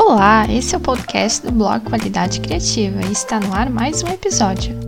Olá, esse é o podcast do blog Qualidade Criativa e está no ar mais um episódio.